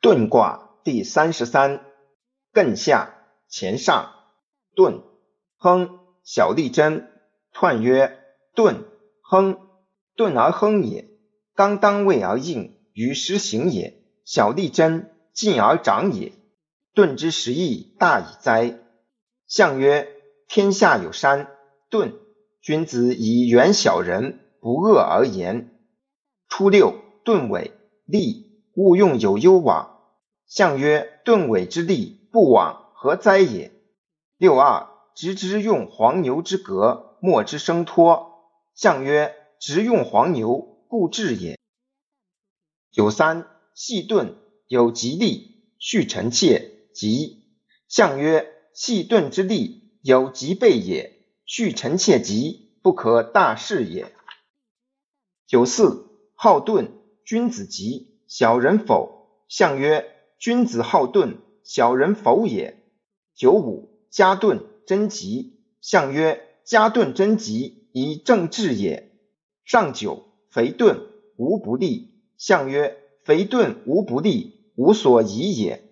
遁卦第三十三，艮下乾上，遁，亨，小利贞。彖曰：遁，亨，遁而亨也。刚当位而应，于时行也。小利贞，进而长也。遁之时义，大矣哉！象曰：天下有山，遁。君子以远小人，不恶而言。初六，遁尾，利。勿用有攸往。象曰：遁尾之利，不往何哉也？六二，直之用黄牛之革，莫之生脱。象曰：直用黄牛，故治也。九三，细盾有吉利，续臣妾，吉。象曰：细盾之利，有吉备也，续臣妾吉，不可大事也。九四，好盾，君子吉。小人否？象曰：君子好遁，小人否也。九五，加遁贞吉。象曰：加遁贞吉，以正治也。上九，肥遁无不利。象曰：肥遁无不利，无所宜也。